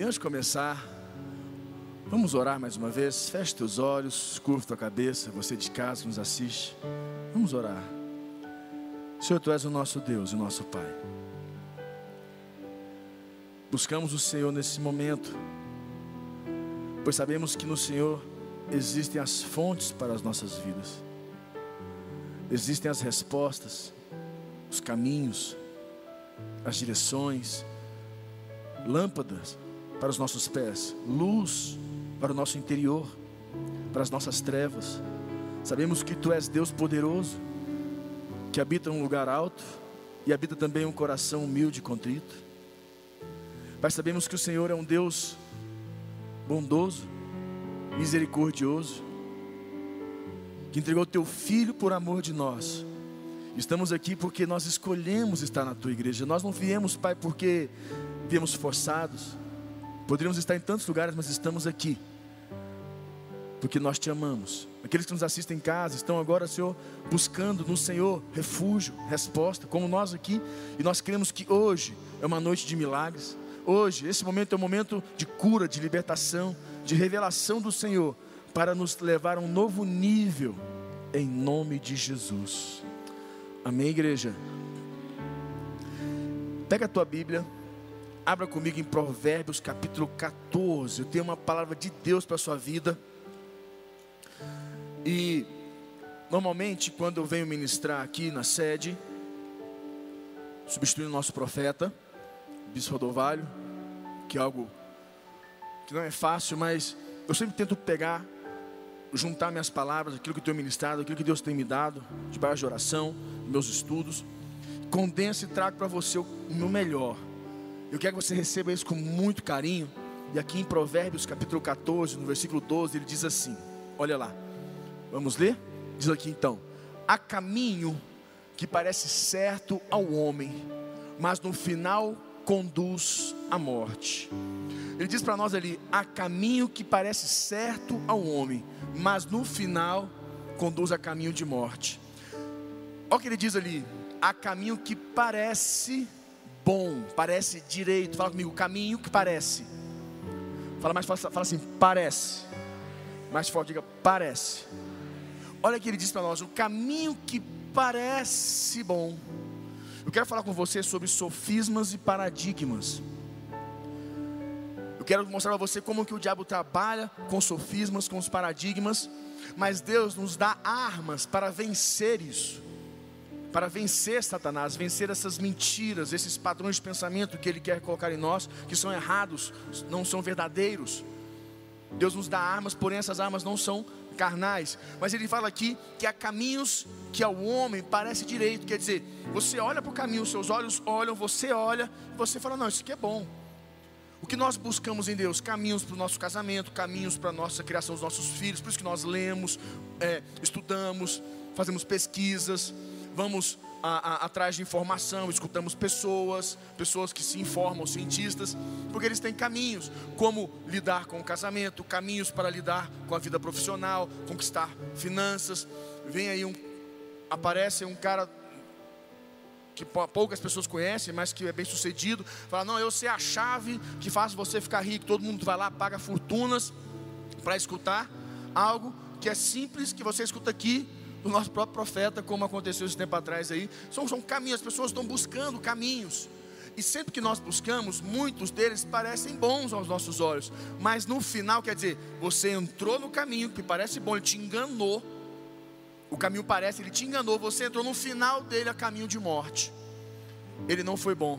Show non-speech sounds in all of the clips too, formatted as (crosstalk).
E antes de começar, vamos orar mais uma vez. Feche teus olhos, curva tua cabeça, você de casa que nos assiste. Vamos orar. Senhor, tu és o nosso Deus e o nosso Pai. Buscamos o Senhor nesse momento, pois sabemos que no Senhor existem as fontes para as nossas vidas, existem as respostas, os caminhos, as direções, lâmpadas para os nossos pés, luz para o nosso interior, para as nossas trevas. Sabemos que Tu és Deus poderoso, que habita um lugar alto e habita também um coração humilde e contrito. Pai, sabemos que o Senhor é um Deus bondoso, misericordioso, que entregou Teu Filho por amor de nós. Estamos aqui porque nós escolhemos estar na Tua igreja. Nós não viemos, Pai, porque viemos forçados. Poderíamos estar em tantos lugares, mas estamos aqui porque nós te amamos. Aqueles que nos assistem em casa estão agora, Senhor, buscando no Senhor refúgio, resposta, como nós aqui, e nós cremos que hoje é uma noite de milagres. Hoje, esse momento é um momento de cura, de libertação, de revelação do Senhor, para nos levar a um novo nível, em nome de Jesus. Amém, igreja? Pega a tua Bíblia, abra comigo em Provérbios capítulo 14. Eu tenho uma palavra de Deus para a sua vida. E normalmente, quando eu venho ministrar aqui na sede, substituindo o nosso profeta, Bispo Rodovalho, que é algo que não é fácil, mas eu sempre tento pegar, juntar minhas palavras, aquilo que eu tenho ministrado, aquilo que Deus tem me dado, debaixo de oração, meus estudos, condenso e trago para você o meu melhor. Eu quero que você receba isso com muito carinho. E aqui em Provérbios capítulo 14, no versículo 12, ele diz assim: Olha lá. Vamos ler? Diz aqui então: há caminho que parece certo ao homem, mas no final conduz à morte. Ele diz para nós ali: há caminho que parece certo ao homem, mas no final conduz a caminho de morte. Olha o que ele diz ali: há caminho que parece bom, parece direito. Fala comigo, caminho que parece. Fala mais fala assim, parece. Mais forte, diga, parece. Olha o que ele diz para nós: o caminho que parece bom. Eu quero falar com você sobre sofismas e paradigmas. Eu quero mostrar para você como que o diabo trabalha com sofismas, com os paradigmas, mas Deus nos dá armas para vencer isso. Para vencer Satanás, vencer essas mentiras, esses padrões de pensamento que ele quer colocar em nós, que são errados, não são verdadeiros. Deus nos dá armas, porém essas armas não são carnais, mas ele fala aqui que há caminhos que ao homem parece direito, quer dizer, você olha para o caminho, seus olhos olham, você olha, você fala, não, isso aqui é bom. O que nós buscamos em Deus? Caminhos para o nosso casamento, caminhos para a nossa criação dos nossos filhos, por isso que nós lemos, é, estudamos, fazemos pesquisas, vamos a, a, atrás de informação, escutamos pessoas, pessoas que se informam, cientistas, porque eles têm caminhos, como lidar com o casamento, caminhos para lidar com a vida profissional, conquistar finanças. Vem aí um, aparece um cara que poucas pessoas conhecem, mas que é bem sucedido, fala: Não, eu sei a chave que faz você ficar rico. Todo mundo vai lá, paga fortunas para escutar algo que é simples, que você escuta aqui do nosso próprio profeta, como aconteceu esse tempo atrás aí. São, são caminhos, as pessoas estão buscando caminhos. E sempre que nós buscamos, muitos deles parecem bons aos nossos olhos. Mas no final, quer dizer, você entrou no caminho que parece bom, ele te enganou. O caminho parece, ele te enganou. Você entrou no final dele a caminho de morte. Ele não foi bom.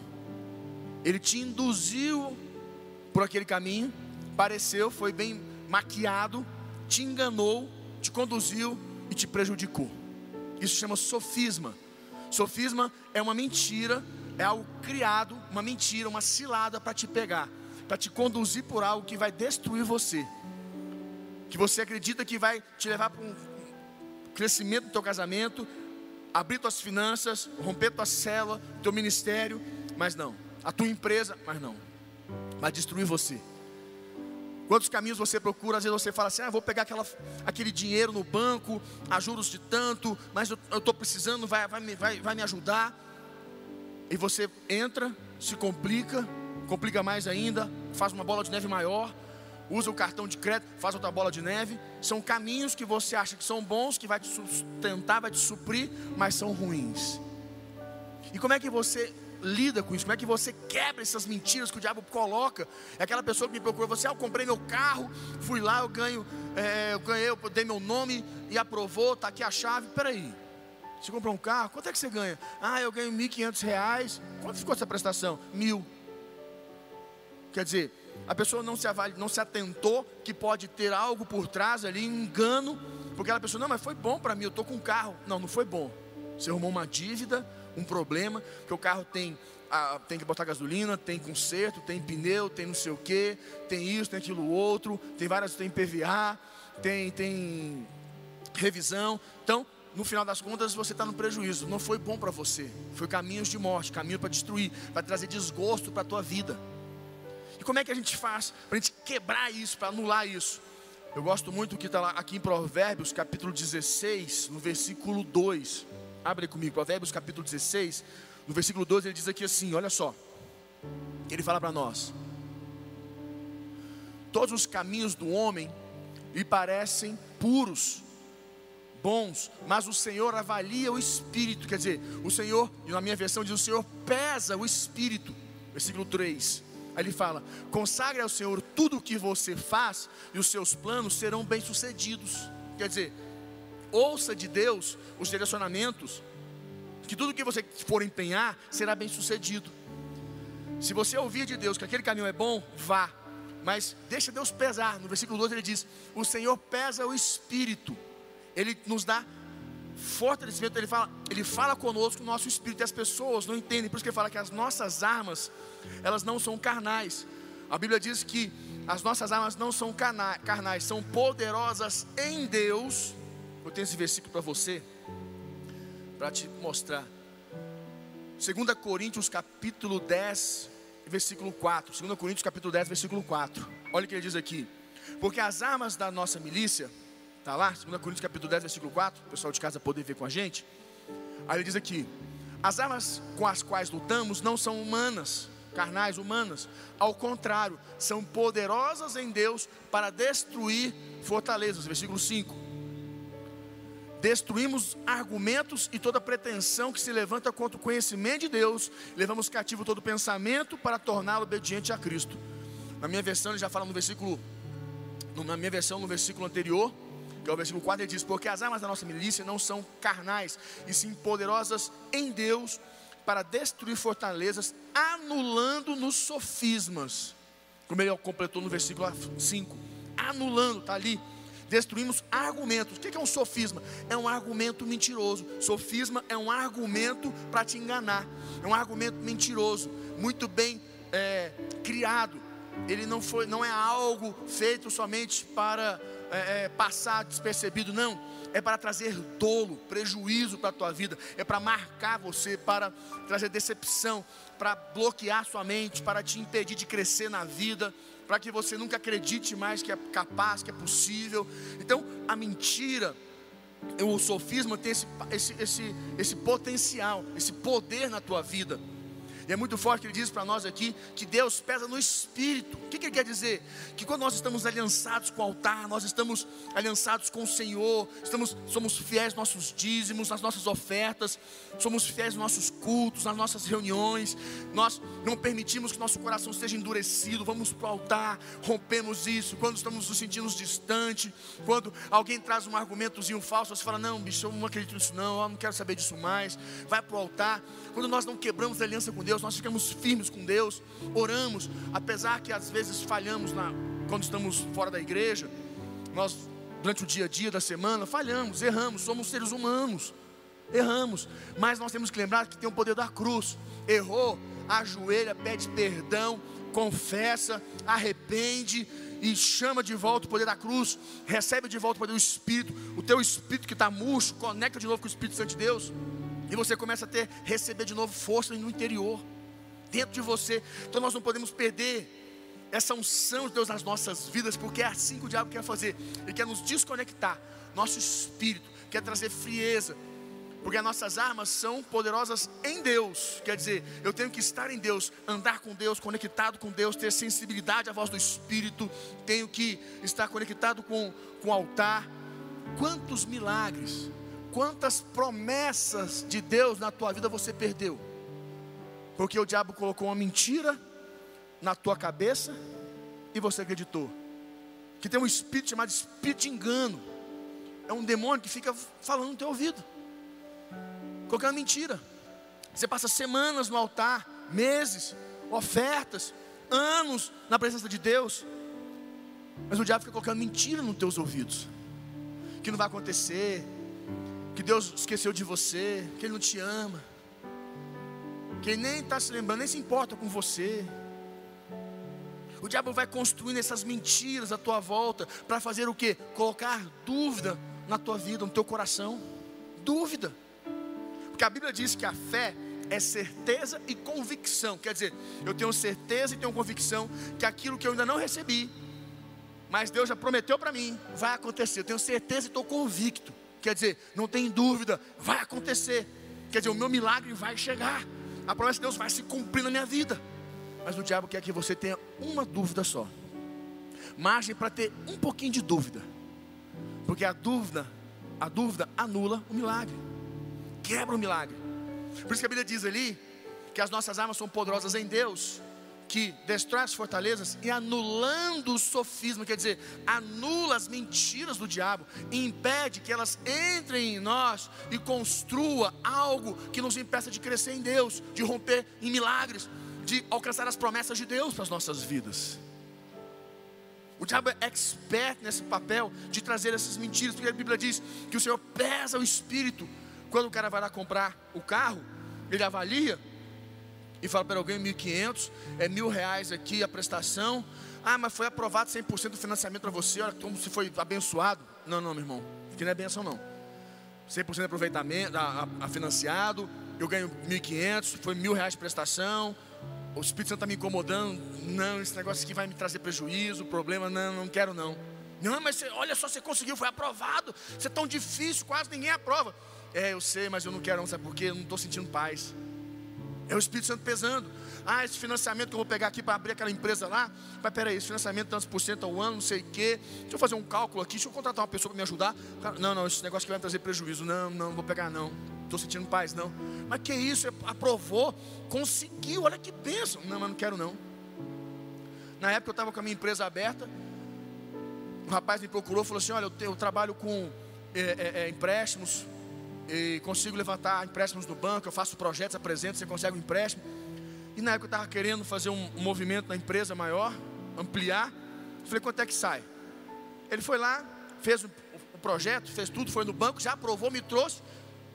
Ele te induziu por aquele caminho. Pareceu, foi bem maquiado. Te enganou, te conduziu e te prejudicou. Isso chama sofisma. Sofisma é uma mentira, é algo criado, uma mentira, uma cilada para te pegar, para te conduzir por algo que vai destruir você. Que você acredita que vai te levar para um crescimento do teu casamento, abrir tuas finanças, romper tua célula, teu ministério, mas não. A tua empresa, mas não. Vai destruir você. Quantos caminhos você procura? Às vezes você fala assim: ah, vou pegar aquela, aquele dinheiro no banco, a juros de tanto, mas eu estou precisando, vai, vai, vai, vai me ajudar. E você entra, se complica, complica mais ainda, faz uma bola de neve maior, usa o cartão de crédito, faz outra bola de neve. São caminhos que você acha que são bons, que vai te sustentar, vai te suprir, mas são ruins. E como é que você lida com isso? Como é que você quebra essas mentiras que o diabo coloca? É aquela pessoa que me procura, você, ah, eu comprei meu carro, fui lá, eu ganho, é, eu ganhei, eu dei meu nome e aprovou, está aqui a chave. Peraí, você comprou um carro, quanto é que você ganha? Ah, eu ganho R$ 1.500. Quanto ficou essa prestação? Mil. Quer dizer, a pessoa não se, avali, não se atentou que pode ter algo por trás ali, engano, porque ela pensou, não, mas foi bom para mim, eu estou com um carro. Não, não foi bom. Você arrumou uma dívida, um problema, que o carro tem, tem que botar gasolina, tem conserto, tem pneu, tem não sei o que, tem isso, tem aquilo outro, tem várias, tem PVA, tem, tem revisão. Então, no final das contas, você está no prejuízo. Não foi bom para você. Foi caminhos de morte, caminho para destruir, para trazer desgosto para a tua vida. E como é que a gente faz para a gente quebrar isso, para anular isso? Eu gosto muito do que está lá aqui em Provérbios, capítulo 16, no versículo 2. Abre comigo, Provérbios, capítulo 16, no versículo 12, ele diz aqui assim: olha só. Ele fala para nós: Todos os caminhos do homem lhe parecem puros, bons, mas o Senhor avalia o espírito. Quer dizer, o Senhor, na minha versão diz: o Senhor pesa o espírito. Versículo 3. Aí ele fala: consagre ao Senhor tudo o que você faz, e os seus planos serão bem-sucedidos. Quer dizer, ouça de Deus os direcionamentos, que tudo que você for empenhar será bem-sucedido. Se você ouvir de Deus que aquele caminho é bom, vá, mas deixa Deus pesar. No versículo 12 ele diz: O Senhor pesa o espírito, ele nos dá fortalecimento, ele fala, ele fala conosco o nosso espírito, e as pessoas não entendem, por isso que ele fala que as nossas armas, elas não são carnais. A Bíblia diz que as nossas armas não são carnais, são poderosas em Deus. Eu tenho esse versículo para você, para te mostrar. 2 Coríntios capítulo 10, versículo 4. 2 Coríntios capítulo 10, versículo 4. Olha o que ele diz aqui. Porque as armas da nossa milícia Está lá, 2 Coríntios capítulo 10, versículo 4, o pessoal de casa poder ver com a gente. Aí ele diz aqui: As armas com as quais lutamos não são humanas, carnais, humanas. Ao contrário, são poderosas em Deus para destruir fortalezas. Versículo 5. Destruímos argumentos e toda pretensão que se levanta contra o conhecimento de Deus, levamos cativo todo pensamento para torná-lo obediente a Cristo. Na minha versão, ele já fala no versículo, na minha versão, no versículo anterior, que é o versículo 4, ele diz: Porque as armas da nossa milícia não são carnais, e sim poderosas em Deus para destruir fortalezas, anulando nos sofismas. Como ele completou no versículo 5. Anulando, está ali. Destruímos argumentos. O que é um sofisma? É um argumento mentiroso. Sofisma é um argumento para te enganar. É um argumento mentiroso, muito bem é, criado. Ele não foi, não é algo feito somente para é, é, passar despercebido, não. É para trazer dolo, prejuízo para a tua vida, é para marcar você, para trazer decepção, para bloquear sua mente, para te impedir de crescer na vida, para que você nunca acredite mais que é capaz, que é possível. Então, a mentira, o sofisma tem esse, esse, esse, esse potencial, esse poder na tua vida. E é muito forte que ele diz para nós aqui que Deus pesa no espírito. O que, que ele quer dizer? Que quando nós estamos aliançados com o altar, nós estamos aliançados com o Senhor, estamos, somos fiéis nos nossos dízimos, nas nossas ofertas, somos fiéis nos nossos cultos, nas nossas reuniões, nós não permitimos que nosso coração seja endurecido, vamos para o altar, rompemos isso. Quando estamos nos sentindo distante, quando alguém traz um argumentozinho falso, você fala: Não, bicho, eu não acredito nisso, não, eu não quero saber disso mais. Vai para o altar. Quando nós não quebramos a aliança com Deus, Deus, nós ficamos firmes com Deus, oramos, apesar que às vezes falhamos na, quando estamos fora da igreja, nós durante o dia a dia da semana falhamos, erramos, somos seres humanos, erramos, mas nós temos que lembrar que tem o poder da cruz. Errou, ajoelha, pede perdão, confessa, arrepende e chama de volta o poder da cruz, recebe de volta o poder do Espírito, o teu espírito que está murcho, conecta de novo com o Espírito Santo de Deus. E você começa a ter, receber de novo força no interior, dentro de você. Então nós não podemos perder essa unção de Deus nas nossas vidas, porque é assim que o diabo quer fazer. Ele quer nos desconectar, nosso espírito, quer trazer frieza. Porque as nossas armas são poderosas em Deus. Quer dizer, eu tenho que estar em Deus, andar com Deus, conectado com Deus, ter sensibilidade à voz do Espírito. Tenho que estar conectado com, com o altar. Quantos milagres, quantas promessas de Deus na tua vida você perdeu? Porque o diabo colocou uma mentira na tua cabeça e você acreditou. Que tem um espírito chamado espírito de engano. É um demônio que fica falando no teu ouvido colocando mentira. Você passa semanas no altar, meses, ofertas, anos na presença de Deus, mas o diabo fica colocando mentira nos teus ouvidos, que não vai acontecer, que Deus esqueceu de você, que Ele não te ama, que Ele nem está se lembrando, nem se importa com você. O diabo vai construindo essas mentiras à tua volta para fazer o que? Colocar dúvida na tua vida, no teu coração. Dúvida. Porque a Bíblia diz que a fé é certeza e convicção. Quer dizer, eu tenho certeza e tenho convicção que aquilo que eu ainda não recebi, mas Deus já prometeu para mim, vai acontecer. Eu tenho certeza e estou convicto. Quer dizer, não tem dúvida, vai acontecer. Quer dizer, o meu milagre vai chegar. A promessa de Deus vai se cumprir na minha vida. Mas o diabo quer que você tenha uma dúvida só. Margem para ter um pouquinho de dúvida. Porque a dúvida, a dúvida anula o milagre quebra o milagre. Por isso que a Bíblia diz ali que as nossas armas são poderosas em Deus, que destrói as fortalezas e anulando o sofisma, quer dizer, anula as mentiras do diabo e impede que elas entrem em nós e construa algo que nos impeça de crescer em Deus, de romper em milagres, de alcançar as promessas de Deus para as nossas vidas. O diabo é expert nesse papel de trazer essas mentiras, porque a Bíblia diz que o Senhor pesa o espírito quando o cara vai lá comprar o carro, ele avalia e fala para alguém 1.500, é mil reais aqui a prestação. Ah, mas foi aprovado 100% do financiamento para você, olha como se foi abençoado. Não, não, meu irmão, que não é benção não. 100% de aproveitamento, a, a, a financiado, eu ganho 1.500, foi mil reais de prestação. O Espírito Santo está me incomodando. Não, esse negócio aqui vai me trazer prejuízo, problema, não, não quero não. Não, mas você, olha só, você conseguiu, foi aprovado. Você é tão difícil, quase ninguém aprova. É, eu sei, mas eu não quero, não, sabe por quê? Eu não estou sentindo paz. É o Espírito Santo pesando. Ah, esse financiamento que eu vou pegar aqui para abrir aquela empresa lá. Mas peraí, esse financiamento tantos por cento ao ano, não sei o quê. Deixa eu fazer um cálculo aqui, deixa eu contratar uma pessoa para me ajudar. Não, não, esse negócio que vai me trazer prejuízo. Não, não, vou pegar não. Estou sentindo paz, não. Mas que isso? Aprovou, conseguiu, olha que bênção. Não, mas não quero não. Na época eu estava com a minha empresa aberta. O rapaz me procurou falou assim: Olha, eu, eu trabalho com é, é, é, empréstimos e consigo levantar empréstimos do banco, eu faço projetos, apresento, você consegue um empréstimo. E na época eu estava querendo fazer um, movimento na empresa maior, ampliar. Falei, quanto é que sai? Ele foi lá, fez o, projeto, fez tudo, foi no banco, já aprovou, me trouxe.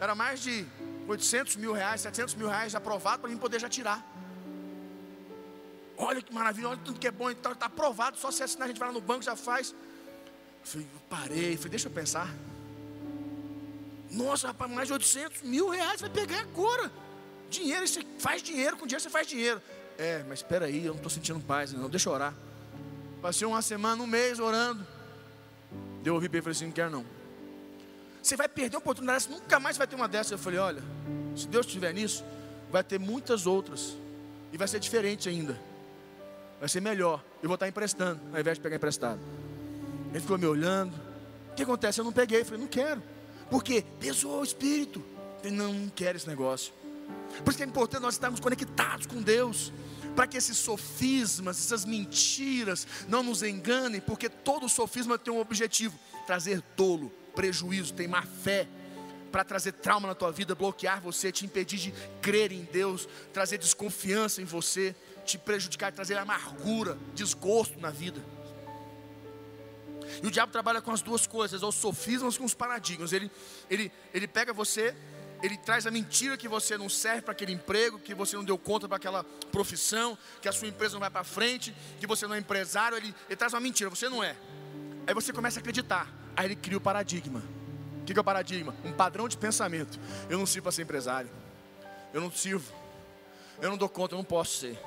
Era mais de 800 mil reais, 700 mil reais aprovado para mim poder já tirar. Olha que maravilha, olha tudo que é bom, então está aprovado, só se assinar a gente vai lá no banco, já faz. Eu falei, eu parei, falei, deixa eu pensar. Nossa, rapaz, mais de 800 mil reais vai pegar agora. Dinheiro, você faz dinheiro, com dinheiro você faz dinheiro. É, mas espera aí, eu não estou sentindo paz, não, deixa eu orar. Passei uma semana, um mês orando. Deu ouvi bem e falei assim: não quero não. Você vai perder uma oportunidade, você nunca mais vai ter uma dessas. Eu falei: olha, se Deus estiver nisso, vai ter muitas outras. E vai ser diferente ainda. Vai ser melhor. Eu vou estar emprestando, ao invés de pegar emprestado. Ele ficou me olhando. O que acontece? Eu não peguei. Eu falei: não quero. Porque pesou o espírito. Ele não, quer esse negócio. Por isso que é importante nós estarmos conectados com Deus. Para que esses sofismas, essas mentiras não nos enganem, porque todo sofisma tem um objetivo: trazer tolo, prejuízo, tem má fé, para trazer trauma na tua vida, bloquear você, te impedir de crer em Deus, trazer desconfiança em você, te prejudicar, trazer amargura, desgosto na vida. E o diabo trabalha com as duas coisas, os sofismas com os paradigmas. Ele, ele, ele pega você, ele traz a mentira que você não serve para aquele emprego, que você não deu conta para aquela profissão, que a sua empresa não vai para frente, que você não é empresário. Ele, ele traz uma mentira, você não é. Aí você começa a acreditar. Aí ele cria o paradigma. O que é o paradigma? Um padrão de pensamento. Eu não sirvo para ser empresário. Eu não sirvo. Eu não dou conta, eu não posso ser.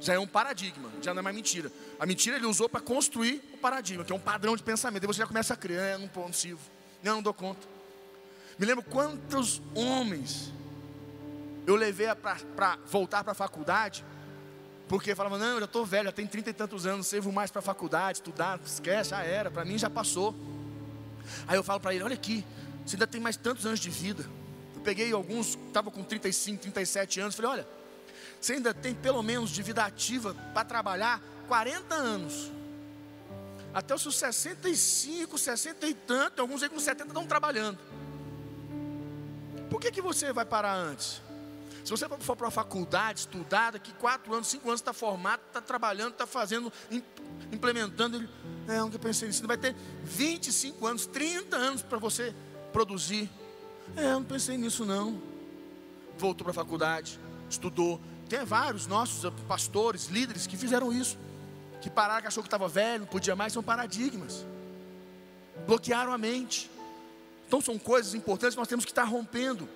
Já é um paradigma, já não é mais mentira. A mentira ele usou para construir o paradigma, que é um padrão de pensamento. E você já começa a crer, é, não, sirvo, não, não dou conta. Me lembro quantos homens eu levei para voltar para a faculdade, porque falava, não, eu já estou velho, já tenho trinta e tantos anos, não servo mais para a faculdade, estudar, esquece, já era, para mim já passou. Aí eu falo para ele, olha aqui, você ainda tem mais tantos anos de vida. Eu peguei alguns, estavam com 35, 37 anos, falei, olha, você ainda tem pelo menos de vida ativa para trabalhar 40 anos. Até os seus 65, 60 e tanto, alguns aí com 70 estão trabalhando. Por que, que você vai parar antes? Se você for para uma faculdade, estudar, daqui 4 anos, 5 anos, está formado, está trabalhando, está fazendo, implementando. Ele, é, nunca pensei nisso. Vai ter 25 anos, 30 anos para você produzir. É, eu não pensei nisso não. Voltou para a faculdade, estudou. Tem vários nossos pastores, líderes que fizeram isso. Que pararam, que achou que estava velho, não podia mais, são paradigmas. Bloquearam a mente. Então são coisas importantes que nós temos que estar rompendo.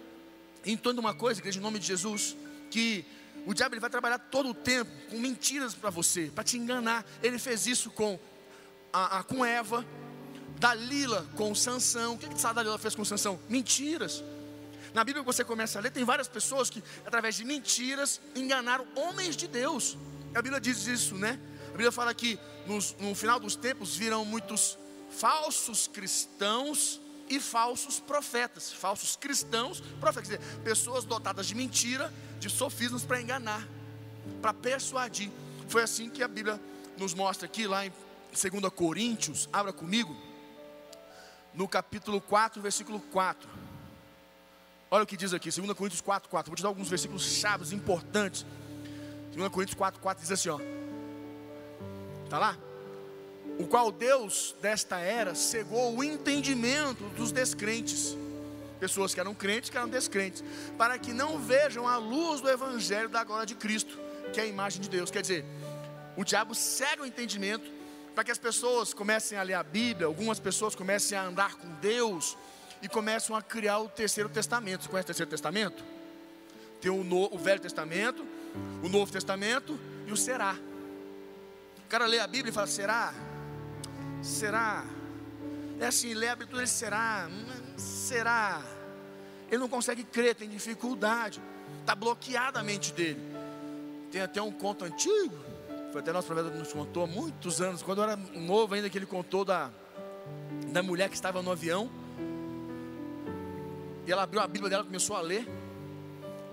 Entenda uma coisa, igreja, em nome de Jesus, que o diabo ele vai trabalhar todo o tempo com mentiras para você, para te enganar. Ele fez isso com, a, a, com Eva, Dalila com Sansão. O que, que Dalila fez com Sansão? Mentiras. Na Bíblia você começa a ler, tem várias pessoas que, através de mentiras, enganaram homens de Deus. A Bíblia diz isso, né? A Bíblia fala que nos, no final dos tempos virão muitos falsos cristãos e falsos profetas, falsos cristãos, profetas, quer dizer, pessoas dotadas de mentira, de sofismas para enganar, para persuadir. Foi assim que a Bíblia nos mostra aqui, lá em 2 Coríntios, abra comigo, no capítulo 4, versículo 4. Olha o que diz aqui, 2 Coríntios 4, 4. Vou te dar alguns versículos chaves importantes. 2 Coríntios 4, 4 diz assim: ó. Está lá? o qual Deus desta era cegou o entendimento dos descrentes, pessoas que eram crentes, que eram descrentes, para que não vejam a luz do evangelho da glória de Cristo, que é a imagem de Deus. Quer dizer, o diabo cega o entendimento para que as pessoas comecem a ler a Bíblia, algumas pessoas comecem a andar com Deus e começam a criar o terceiro testamento. Você conhece o terceiro testamento? Tem o, no, o Velho Testamento, o Novo Testamento e o Será. O cara lê a Bíblia e fala: Será? Será? É assim, lê a tudo ele será? Será? Ele não consegue crer, tem dificuldade. Está bloqueada a mente dele. Tem até um conto antigo. Foi até nosso professor nos contou há muitos anos, quando eu era novo ainda, que ele contou da, da mulher que estava no avião. E ela abriu a Bíblia dela, começou a ler.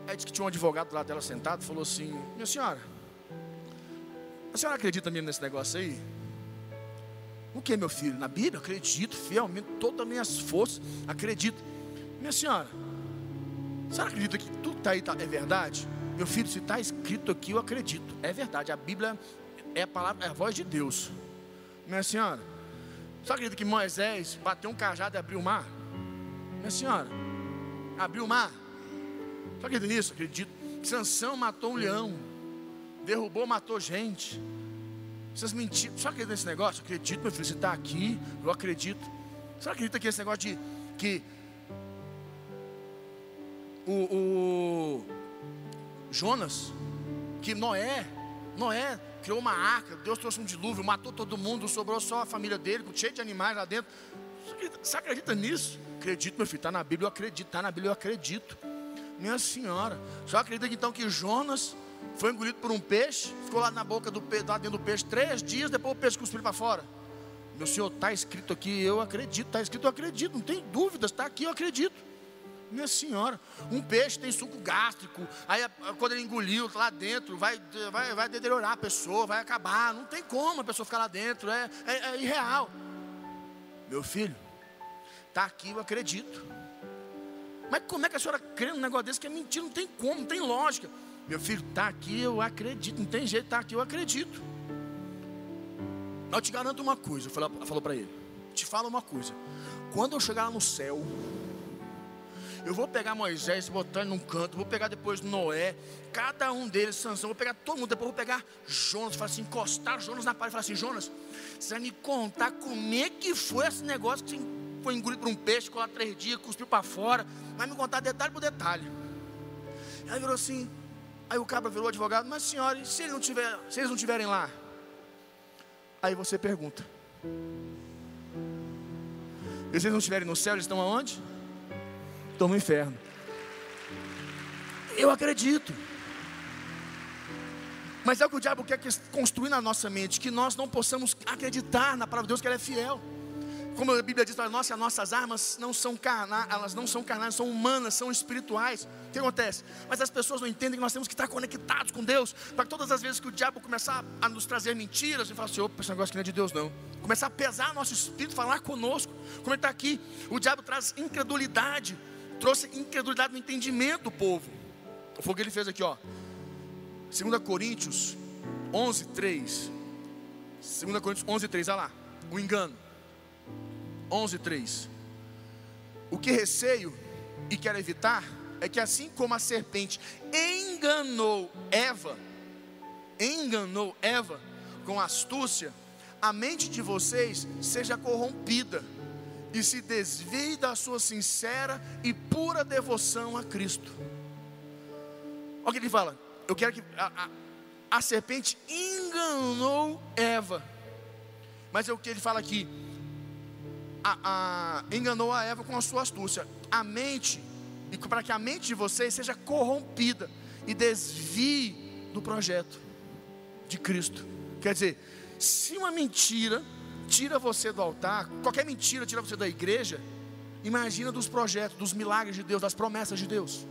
Aí disse que tinha um advogado lá dela sentado, falou assim: Minha senhora, a senhora acredita mesmo nesse negócio aí? O que, meu filho? Na Bíblia? Acredito fielmente, todas as minhas forças, acredito. Minha senhora, a senhora acredita que tudo que está aí tá, é verdade? Meu filho, se está escrito aqui, eu acredito. É verdade, a Bíblia é a palavra, é a voz de Deus. Minha senhora, você acredita que Moisés bateu um cajado e abriu o mar? Minha senhora, abriu o mar. Você acredita nisso? Acredito. Sansão matou um leão, derrubou, matou gente. Vocês mentiram. Só acredita nesse negócio? Acredito, meu filho, você está aqui, eu acredito. Você acredita que esse negócio de que o, o Jonas, que Noé, Noé criou uma arca, Deus trouxe um dilúvio, matou todo mundo, sobrou só a família dele, cheio de animais lá dentro. Você acredita, nisso? Acredito, meu filho, está na Bíblia, eu acredito, está na Bíblia, eu acredito. Minha senhora, só acredita então que Jonas foi engolido por um peixe, ficou lá na boca do lá dentro do peixe, três dias, depois o peixe cuspiu para fora. Meu senhor, está escrito aqui, eu acredito, está escrito, eu acredito, não tem dúvidas, está aqui, eu acredito. Minha senhora, um peixe tem suco gástrico, aí quando ele engoliu lá dentro, vai, vai, vai deteriorar a pessoa, vai acabar, não tem como a pessoa ficar lá dentro, é, é, é irreal. Meu filho, está aqui, eu acredito. Mas como é que a senhora crê num negócio desse que é mentira? Não tem como, não tem lógica. Meu filho, está aqui, eu acredito. Não tem jeito, está aqui, eu acredito. Eu te garanto uma coisa, falou para ele. Te falo uma coisa. Quando eu chegar no céu, eu vou pegar Moisés, botar ele num canto, vou pegar depois Noé, cada um deles, Sansão, vou pegar todo mundo, depois vou pegar Jonas, falar assim, encostar Jonas na parede, falar assim, Jonas, você vai me contar como é que foi esse negócio que foi engolido por um peixe, ficou lá três dias, cuspiu para fora, vai me contar detalhe por detalhe. Aí virou assim, Aí o cabra virou advogado, mas senhora, se, ele não tiver, se eles não estiverem lá? Aí você pergunta. E se eles não estiverem no céu, eles estão aonde? Estão no inferno. Eu acredito. Mas é o que o diabo quer construir na nossa mente, que nós não possamos acreditar na palavra de Deus que ela é fiel. Como a Bíblia diz para nós, as nossas armas não são carnais, elas não são carnais, são humanas, são espirituais. O que acontece? Mas as pessoas não entendem que nós temos que estar conectados com Deus, para todas as vezes que o diabo começar a nos trazer mentiras, a gente fala assim, opa, esse negócio não é de Deus não. Começar a pesar nosso espírito, falar conosco, como ele está aqui. O diabo traz incredulidade, trouxe incredulidade no entendimento do povo. Foi o que ele fez aqui, ó. 2 Coríntios 11, 3. 2 Coríntios 11, 3, olha lá. O engano. 11, 3. O que receio e quero evitar é que assim como a serpente enganou Eva, enganou Eva com astúcia, a mente de vocês seja corrompida e se desvie da sua sincera e pura devoção a Cristo. Olha o que ele fala: eu quero que a, a, a serpente enganou Eva, mas é o que ele fala aqui: a, enganou a Eva com a sua astúcia, a mente, e para que a mente de vocês seja corrompida e desvie do projeto de Cristo. Quer dizer, se uma mentira tira você do altar, qualquer mentira tira você da igreja, imagina dos projetos, dos milagres de Deus, das promessas de Deus.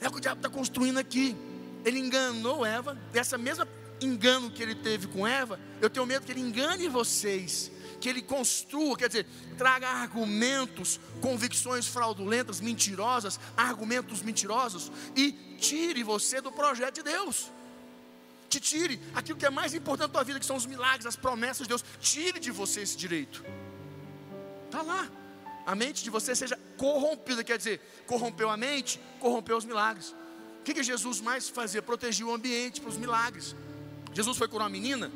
É o que o diabo está construindo aqui. Ele enganou Eva, essa mesma engano que ele teve com Eva, eu tenho medo que ele engane vocês, que ele construa, quer dizer, traga argumentos, convicções fraudulentas, mentirosas, argumentos mentirosos e tire você do projeto de Deus. Te tire aquilo que é mais importante na tua vida, que são os milagres, as promessas de Deus. Tire de você esse direito. Está lá a mente de você seja corrompida, quer dizer, corrompeu a mente, corrompeu os milagres. O que, que Jesus mais fazia? Protegia o ambiente para os milagres. Jesus foi curar uma menina,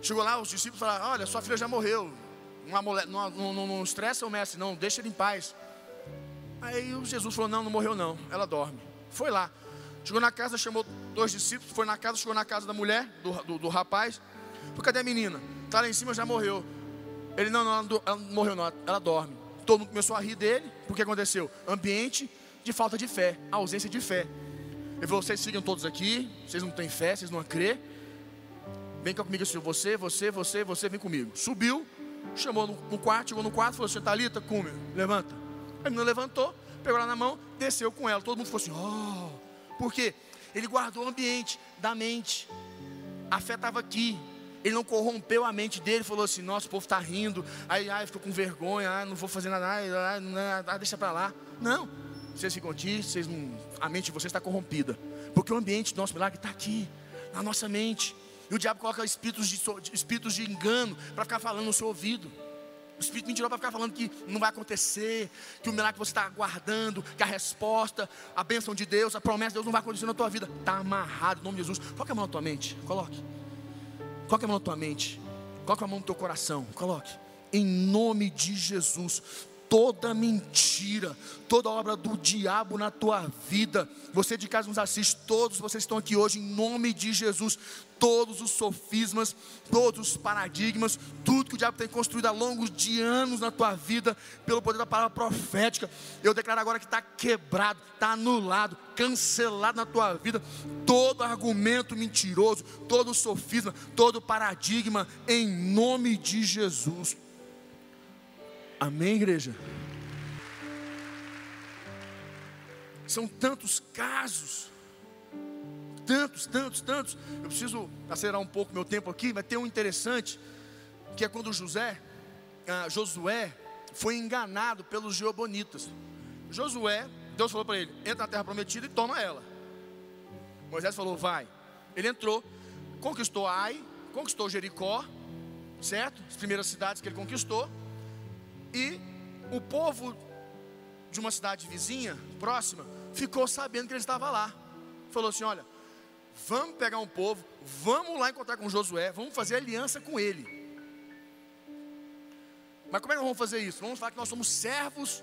chegou lá, os discípulos falaram: Olha, sua filha já morreu. Não, não, não, não estressa o mestre, não, deixa ele em paz. Aí Jesus falou: Não, não morreu, não, ela dorme. Foi lá, chegou na casa, chamou dois discípulos, foi na casa, chegou na casa da mulher, do, do, do rapaz. Cadê a menina? Está lá em cima, já morreu. Ele, não, não, ela não morreu não, ela dorme. Todo mundo começou a rir dele, porque aconteceu? Ambiente de falta de fé, ausência de fé. Ele falou, vocês sigam todos aqui, vocês não têm fé, vocês não crê. Vem cá comigo, senhor, você, você, você, você, vem comigo. Subiu, chamou no, no quarto, chegou no quarto, falou assim, Thalita, come, levanta. A menina levantou, pegou ela na mão, desceu com ela. Todo mundo ficou assim, oh. Por quê? Ele guardou o ambiente da mente. A fé estava aqui, ele não corrompeu a mente dele, falou assim: nossa, o povo está rindo, aí ai, ficou com vergonha, ai, não vou fazer nada, ai, ai, deixa para lá. Não, vocês ficam aqui, vocês não, a mente de vocês está corrompida, porque o ambiente do nosso milagre está aqui, na nossa mente. E o diabo coloca espíritos de, espíritos de engano para ficar falando no seu ouvido. O espírito mentiroso para ficar falando que não vai acontecer, que o milagre que você está aguardando, que a resposta, a bênção de Deus, a promessa de Deus não vai acontecer na tua vida. Está amarrado em nome de Jesus. Coloque a mão na tua mente, coloque. Coloque a mão na tua mente. Coloque a mão no teu coração. Coloque. Em nome de Jesus. Toda mentira, toda obra do diabo na tua vida. Você de casa nos assiste, todos vocês estão aqui hoje, em nome de Jesus todos os sofismas, todos os paradigmas, tudo que o diabo tem construído ao longo de anos na tua vida, pelo poder da palavra profética. Eu declaro agora que está quebrado, está anulado, cancelado na tua vida, todo argumento mentiroso, todo sofisma, todo paradigma, em nome de Jesus. Amém, igreja? São tantos casos tantos, tantos, tantos. Eu preciso acelerar um pouco meu tempo aqui, mas tem um interessante, que é quando José, ah, Josué foi enganado pelos geobonitas. Josué, Deus falou para ele: entra na terra prometida e toma ela. Moisés falou: vai. Ele entrou, conquistou Ai, conquistou Jericó, certo? As primeiras cidades que ele conquistou. E o povo de uma cidade vizinha, próxima, ficou sabendo que ele estava lá. Falou assim: olha, Vamos pegar um povo, vamos lá encontrar com Josué, vamos fazer aliança com ele. Mas como é que nós vamos fazer isso? Vamos falar que nós somos servos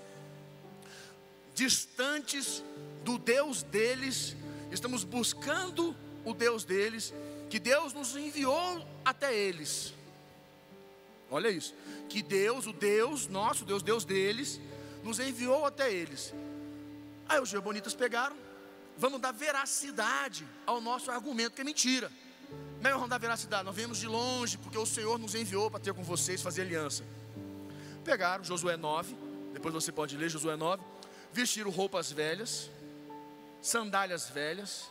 distantes do Deus deles, estamos buscando o Deus deles, que Deus nos enviou até eles. Olha isso, que Deus, o Deus, nosso Deus, Deus deles, nos enviou até eles. Aí os Geobonitas pegaram, vamos dar veracidade ao nosso argumento, que é mentira. Como é vamos dar veracidade? Nós viemos de longe, porque o Senhor nos enviou para ter com vocês, fazer aliança. Pegaram Josué 9, depois você pode ler Josué 9, vestiram roupas velhas, sandálias velhas,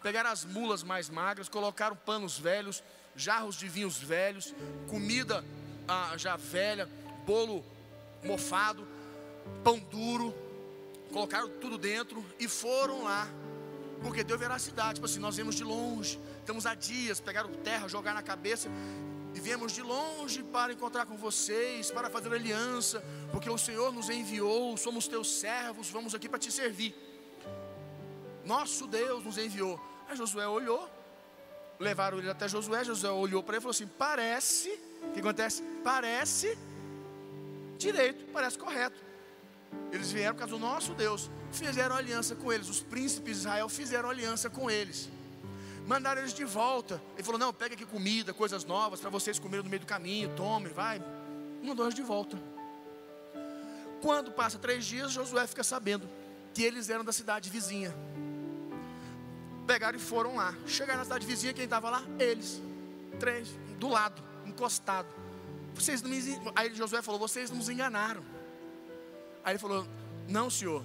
pegaram as mulas mais magras, colocaram panos velhos, jarros de vinhos velhos, comida ah, já velha, bolo mofado, pão duro, colocaram tudo dentro e foram lá, porque deu veracidade. Tipo assim, nós viemos de longe, estamos há dias, pegaram terra, jogar na cabeça e viemos de longe para encontrar com vocês, para fazer aliança, porque o Senhor nos enviou, somos teus servos, vamos aqui para te servir. Nosso Deus nos enviou. Aí Josué olhou, levaram ele até Josué. Josué olhou para ele e falou assim: Parece, o que acontece? Parece direito, parece correto. Eles vieram por causa do nosso Deus, fizeram aliança com eles. Os príncipes de Israel fizeram aliança com eles. Mandaram eles de volta. Ele falou: Não, pega aqui comida, coisas novas para vocês comerem no meio do caminho. Tome, vai. Mandou eles de volta. Quando passa três dias, Josué fica sabendo que eles eram da cidade vizinha. Pegaram e foram lá. Chegaram na cidade vizinha, quem estava lá? Eles. Três, do lado, encostado. Vocês não me... Aí Josué falou: Vocês nos enganaram. Aí ele falou: Não, senhor,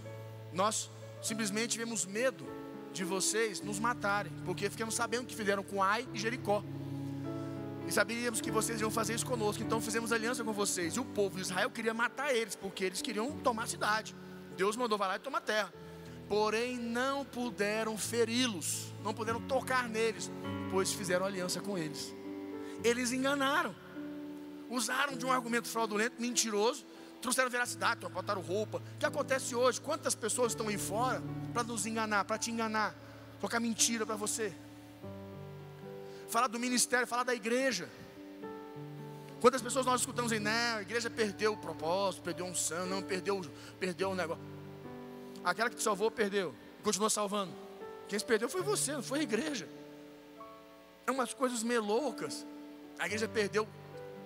nós simplesmente tivemos medo de vocês nos matarem, porque ficamos sabendo que fizeram com Ai e Jericó. E sabíamos que vocês iam fazer isso conosco, então fizemos aliança com vocês. E o povo de Israel queria matar eles, porque eles queriam tomar a cidade. Deus mandou vai lá e tomar a terra porém não puderam feri-los, não puderam tocar neles, pois fizeram aliança com eles. Eles enganaram, usaram de um argumento fraudulento, mentiroso, trouxeram veracidade, botaram roupa. O que acontece hoje? Quantas pessoas estão aí fora para nos enganar, para te enganar, colocar mentira para você? Falar do ministério, falar da igreja. Quantas pessoas nós escutamos aí, né? A igreja perdeu o propósito, perdeu um santo, não, perdeu, perdeu o negócio. Aquela que te salvou, perdeu. Continua salvando. Quem se perdeu foi você, não foi a igreja. É umas coisas meio loucas. A igreja perdeu.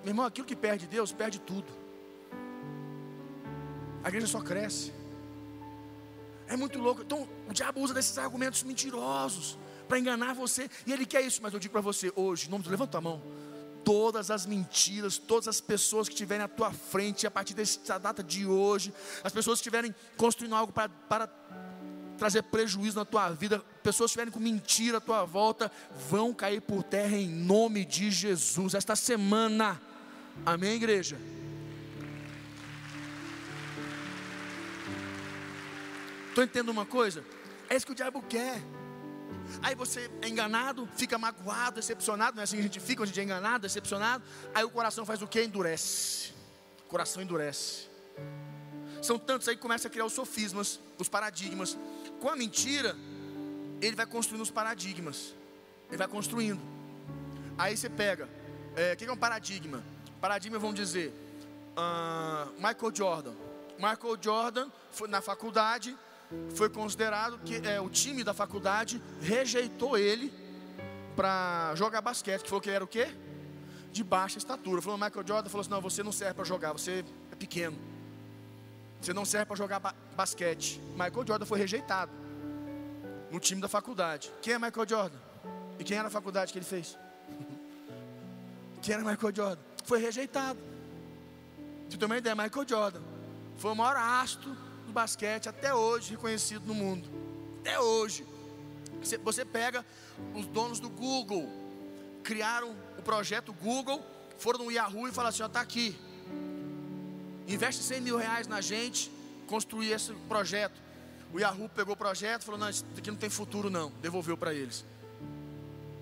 Meu irmão, aquilo que perde Deus, perde tudo. A igreja só cresce. É muito louco. Então, o diabo usa desses argumentos mentirosos para enganar você. E ele quer isso, mas eu digo para você hoje, em nome levanta a mão todas as mentiras, todas as pessoas que estiverem à tua frente, a partir dessa data de hoje, as pessoas que estiverem construindo algo para, para trazer prejuízo na tua vida, pessoas que estiverem com mentira à tua volta, vão cair por terra em nome de Jesus, esta semana, amém, igreja? Estou entendendo uma coisa? É isso que o diabo quer. Aí você é enganado, fica magoado, decepcionado, não é assim que a gente fica, a gente é enganado, decepcionado. Aí o coração faz o que? Endurece. O coração endurece. São tantos aí que começa a criar os sofismas, os paradigmas. Com a mentira, ele vai construindo os paradigmas. Ele vai construindo. Aí você pega, é, o que é um paradigma? Paradigma, vamos dizer, uh, Michael Jordan. Michael Jordan foi na faculdade, foi considerado que é, o time da faculdade rejeitou ele para jogar basquete, que falou que ele era o quê? De baixa estatura. Falou Michael Jordan, falou assim: "Não, você não serve para jogar, você é pequeno. Você não serve para jogar ba basquete". Michael Jordan foi rejeitado no time da faculdade. Quem é Michael Jordan? E quem era a faculdade que ele fez? (laughs) Quem era Michael Jordan? Foi rejeitado. Você tem uma ideia, Michael Jordan foi o maior astro do basquete até hoje reconhecido no mundo. Até hoje. Você pega os donos do Google, criaram o projeto Google, foram no Yahoo e falaram assim: ó, tá aqui. Investe 100 mil reais na gente, construir esse projeto. O Yahoo pegou o projeto e falou: não, isso aqui não tem futuro, não. Devolveu para eles.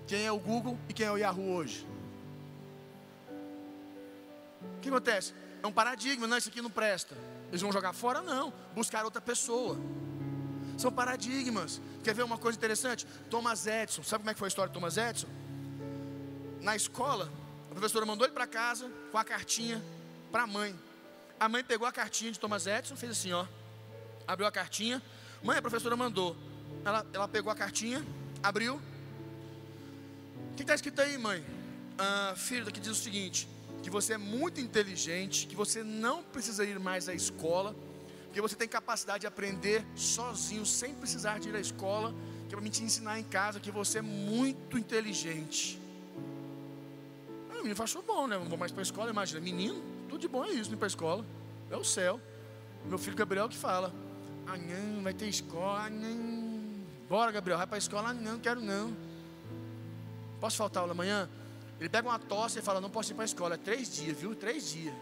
Quem é o Google e quem é o Yahoo hoje? O que acontece? É um paradigma, não, isso aqui não presta. Eles vão jogar fora? Não. Buscar outra pessoa. São paradigmas. Quer ver uma coisa interessante? Thomas Edison. Sabe como é que foi a história de Thomas Edison? Na escola, a professora mandou ele para casa com a cartinha para a mãe. A mãe pegou a cartinha de Thomas Edison, fez assim, ó. Abriu a cartinha. Mãe, a professora mandou. Ela, ela pegou a cartinha, abriu. O que está escrito aí, mãe? Ah, filho, daqui diz o seguinte: que você é muito inteligente, que você não precisa ir mais à escola, Porque você tem capacidade de aprender sozinho, sem precisar de ir à escola, que é para me te ensinar em casa que você é muito inteligente. Ah, o menino achou bom, né? Não vou mais para a escola, imagina. Menino, tudo de bom é isso, não ir para a escola. É o céu. Meu filho Gabriel que fala. Ah, não, vai ter escola, ah, não. Bora, Gabriel, vai para a escola, ah, não, quero não. Posso faltar aula amanhã? Ele pega uma tosse e fala, não posso ir para a escola. É três dias, viu? Três dias.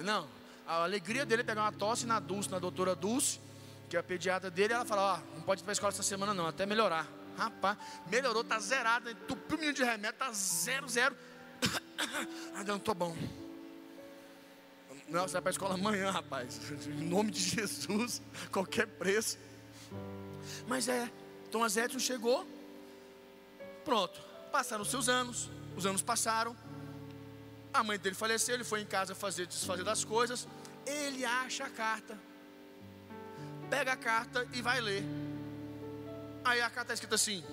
Não, a alegria dele é pegar uma tosse na Dulce, na doutora Dulce, que é a pediatra dele, ela fala, ó, oh, não pode ir para a escola essa semana não, até melhorar. Rapaz, melhorou, tá zerado, entupiu o menino de remédio, tá zero, zero. (coughs) Ah, não, tô bom. Não, você vai para a escola amanhã, rapaz. Em nome de Jesus, (laughs) qualquer preço. Mas é, Thomas Edison chegou, pronto. Passaram os seus anos, os anos passaram. A mãe dele faleceu, ele foi em casa fazer desfazer das coisas. Ele acha a carta, pega a carta e vai ler. Aí a carta está escrita assim: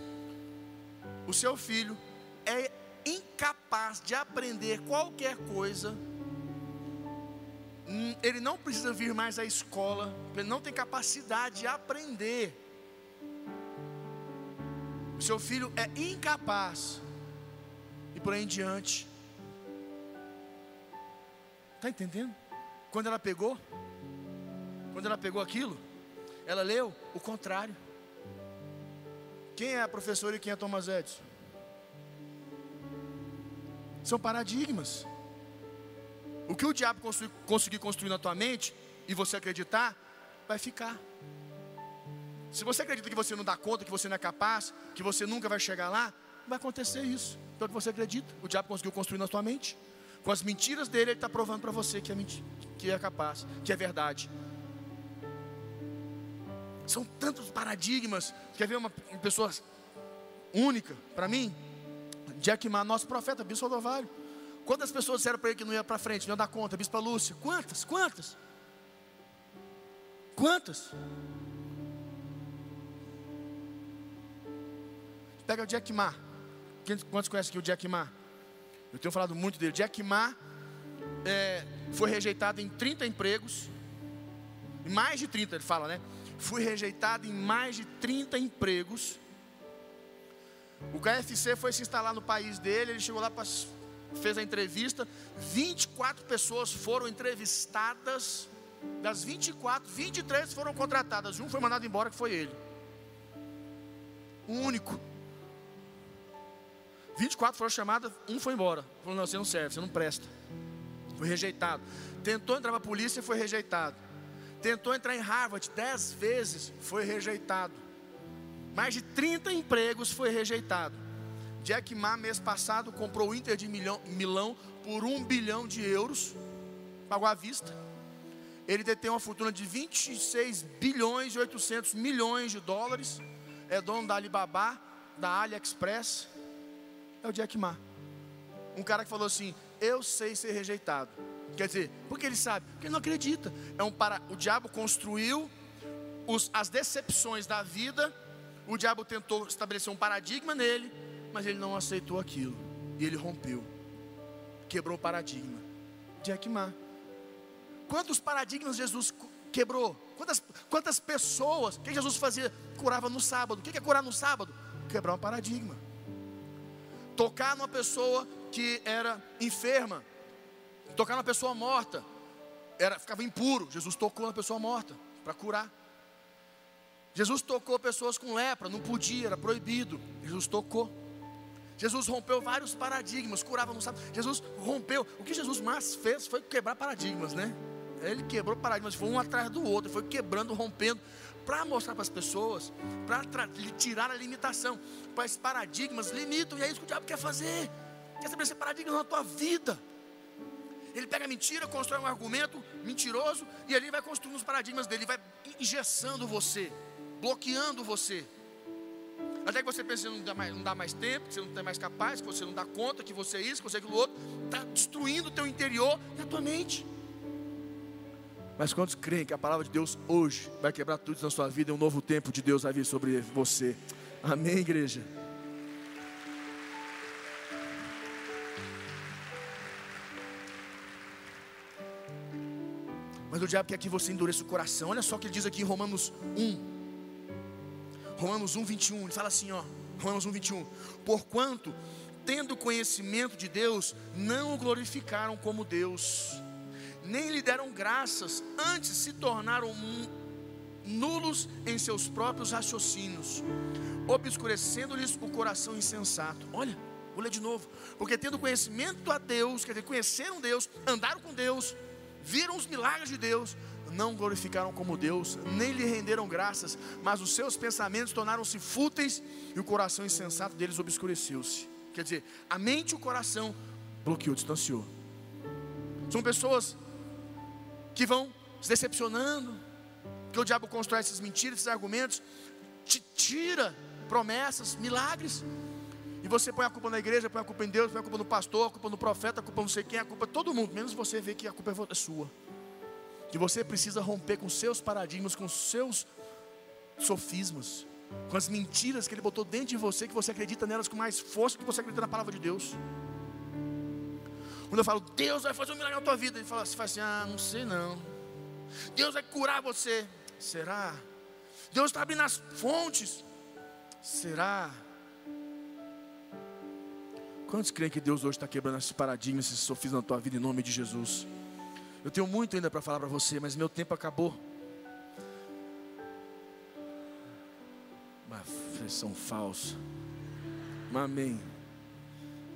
O seu filho é incapaz de aprender qualquer coisa Hum, ele não precisa vir mais à escola, ele não tem capacidade de aprender. O seu filho é incapaz, e por aí em diante. Está entendendo? Quando ela pegou, quando ela pegou aquilo, ela leu o contrário. Quem é a professora e quem é Thomas Edison? São paradigmas. O que o diabo conseguir construir na tua mente e você acreditar, vai ficar. Se você acredita que você não dá conta, que você não é capaz, que você nunca vai chegar lá, vai acontecer isso. Então, que você acredita, o diabo conseguiu construir na tua mente. Com as mentiras dele, ele está provando para você que é, que é capaz, que é verdade. São tantos paradigmas. Quer ver uma, pessoa única para mim? Jack Ma, nosso profeta, Bispo Rodovalho. Quantas pessoas disseram para ele que não ia para frente, não ia dar conta? Bispa Lúcia, quantas? Quantas? Quantas? Pega o Jack Ma. Quantos conhecem aqui o Jack Ma? Eu tenho falado muito dele. Jack Ma é, foi rejeitado em 30 empregos. Em mais de 30, ele fala, né? Fui rejeitado em mais de 30 empregos. O KFC foi se instalar no país dele. Ele chegou lá para fez a entrevista, 24 pessoas foram entrevistadas, das 24, 23 foram contratadas, um foi mandado embora que foi ele. O único. 24 foram chamadas, um foi embora. Falou, não, você não serve, você não presta. Foi rejeitado. Tentou entrar para a polícia, foi rejeitado. Tentou entrar em Harvard 10 vezes, foi rejeitado. Mais de 30 empregos foi rejeitado. Jack Ma, mês passado, comprou o Inter de Milão, Milão por um bilhão de euros, pagou à vista. Ele detém uma fortuna de 26 bilhões e 800 milhões de dólares. É dono da Alibaba, da AliExpress. É o Jack Ma. Um cara que falou assim: Eu sei ser rejeitado. Quer dizer, porque ele sabe? Porque ele não acredita. É um para... O diabo construiu os, as decepções da vida. O diabo tentou estabelecer um paradigma nele mas ele não aceitou aquilo. E ele rompeu. Quebrou o paradigma. Jack Ma. Quantos paradigmas Jesus quebrou? Quantas, quantas pessoas? O que Jesus fazia? Curava no sábado. O que é curar no sábado? Quebrar um paradigma. Tocar numa pessoa que era enferma. Tocar numa pessoa morta. Era, ficava impuro. Jesus tocou na pessoa morta para curar. Jesus tocou pessoas com lepra, não podia, era proibido. Jesus tocou. Jesus rompeu vários paradigmas, curava no sábado. Jesus rompeu. O que Jesus mais fez foi quebrar paradigmas, né? Ele quebrou paradigmas, foi um atrás do outro, foi quebrando, rompendo, para mostrar para as pessoas, para tirar a limitação. Para esses paradigmas limitam, e é isso que o diabo quer fazer. Quer estabelecer paradigmas na tua vida. Ele pega a mentira, constrói um argumento mentiroso, e ele vai construindo os paradigmas dele, ele vai engessando você, bloqueando você. Até que você pensa que não dá, mais, não dá mais tempo, que você não é mais capaz, que você não dá conta, que você é isso, que você é aquilo outro. Está destruindo o teu interior e a tua mente. Mas quantos creem que a palavra de Deus hoje vai quebrar tudo na sua vida e um novo tempo de Deus vai vir sobre você? Amém, igreja? Mas o diabo quer que você endureça o coração. Olha só o que ele diz aqui em Romanos 1. Romanos 1, 21. Ele fala assim, ó. Romanos 1, 21. Porquanto, tendo conhecimento de Deus, não o glorificaram como Deus, nem lhe deram graças, antes se tornaram nulos em seus próprios raciocínios, obscurecendo-lhes o coração insensato. Olha, vou ler de novo. Porque tendo conhecimento a Deus, quer dizer, conheceram Deus, andaram com Deus, viram os milagres de Deus, não glorificaram como Deus, nem lhe renderam graças, mas os seus pensamentos tornaram-se fúteis e o coração insensato deles obscureceu-se. Quer dizer, a mente e o coração bloqueou, distanciou. São pessoas que vão se decepcionando, que o diabo constrói essas mentiras, esses argumentos, te tira promessas, milagres. E você põe a culpa na igreja, põe a culpa em Deus, põe a culpa no pastor, a culpa no profeta, a culpa não sei quem, a culpa todo mundo, menos você vê que a culpa é sua. Que você precisa romper com seus paradigmas, com seus sofismas, com as mentiras que ele botou dentro de você, que você acredita nelas com mais força que você acredita na palavra de Deus. Quando eu falo, Deus vai fazer um milagre na tua vida, ele fala, fala assim, ah, não sei não. Deus vai curar você. Será? Deus está abrindo as fontes. Será? Quantos creem que Deus hoje está quebrando esses paradigmas, esses sofismas na tua vida em nome de Jesus? Eu tenho muito ainda para falar para você, mas meu tempo acabou. Uma pressão falsa. Amém.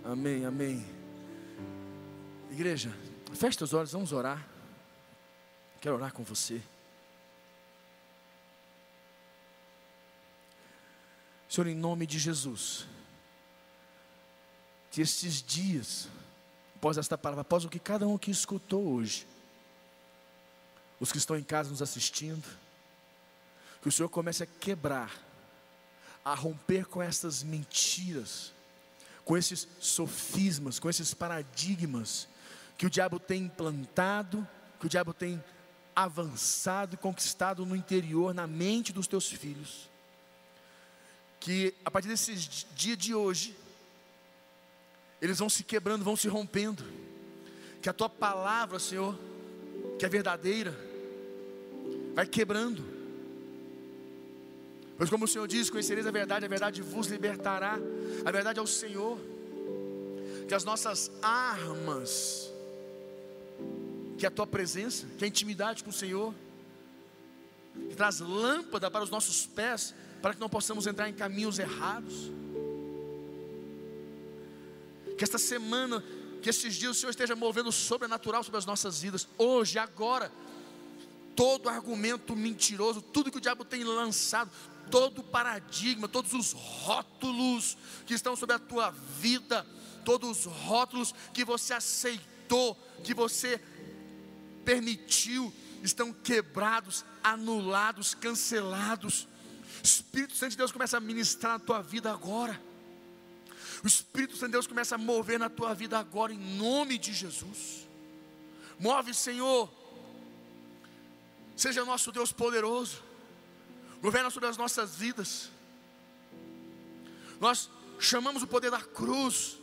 Amém, amém. Igreja, feche os olhos, vamos orar. Quero orar com você. Senhor, em nome de Jesus, que estes dias, após esta palavra, após o que cada um aqui escutou hoje, os que estão em casa nos assistindo, que o Senhor comece a quebrar, a romper com essas mentiras, com esses sofismas, com esses paradigmas que o diabo tem implantado, que o diabo tem avançado e conquistado no interior, na mente dos teus filhos que a partir desse dia de hoje, eles vão se quebrando, vão se rompendo. Que a tua palavra, Senhor, que é verdadeira, vai quebrando. Pois como o Senhor diz, conhecereis a verdade, a verdade vos libertará. A verdade é o Senhor. Que as nossas armas, que a tua presença, que a intimidade com o Senhor, que traz lâmpada para os nossos pés, para que não possamos entrar em caminhos errados. Que esta semana, que estes dias o Senhor esteja movendo sobrenatural sobre as nossas vidas, hoje, agora. Todo argumento mentiroso, tudo que o diabo tem lançado, todo paradigma, todos os rótulos que estão sobre a tua vida, todos os rótulos que você aceitou, que você permitiu, estão quebrados, anulados, cancelados. Espírito Santo de Deus começa a ministrar na tua vida agora. O Espírito Santo de Deus começa a mover na tua vida agora, em nome de Jesus. Move, Senhor. Seja nosso Deus poderoso. Governa sobre as nossas vidas. Nós chamamos o poder da cruz,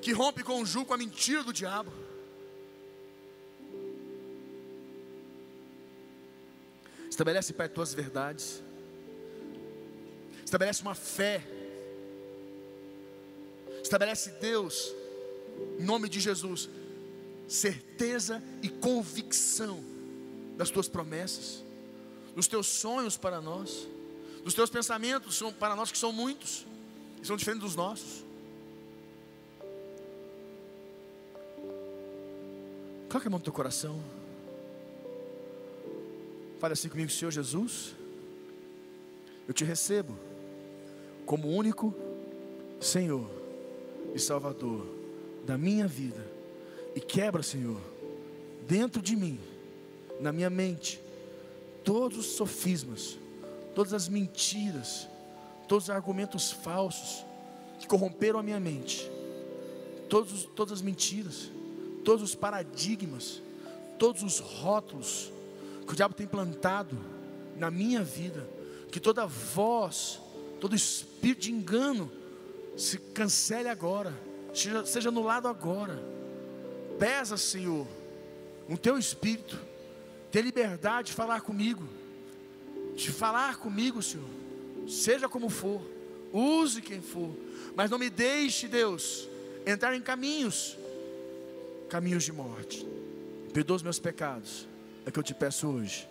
que rompe com o jugo, a mentira do diabo. Estabelece, Pai, tuas verdades. Estabelece uma fé. Estabelece, Deus, em nome de Jesus, certeza e convicção das tuas promessas, dos teus sonhos para nós, dos teus pensamentos para nós que são muitos, e são diferentes dos nossos. Coloque a mão no teu coração. Fale assim comigo, Senhor Jesus. Eu te recebo como único Senhor e Salvador da minha vida. E quebra, Senhor, dentro de mim, na minha mente, todos os sofismas, todas as mentiras, todos os argumentos falsos que corromperam a minha mente, todos, todas as mentiras, todos os paradigmas, todos os rótulos que o diabo tem plantado na minha vida, que toda voz, todo espírito de engano se cancele agora, seja, seja anulado agora. Pesa, Senhor, no teu espírito, ter liberdade de falar comigo, de falar comigo, Senhor, seja como for, use quem for, mas não me deixe, Deus, entrar em caminhos, caminhos de morte. Perdoa os meus pecados, é que eu te peço hoje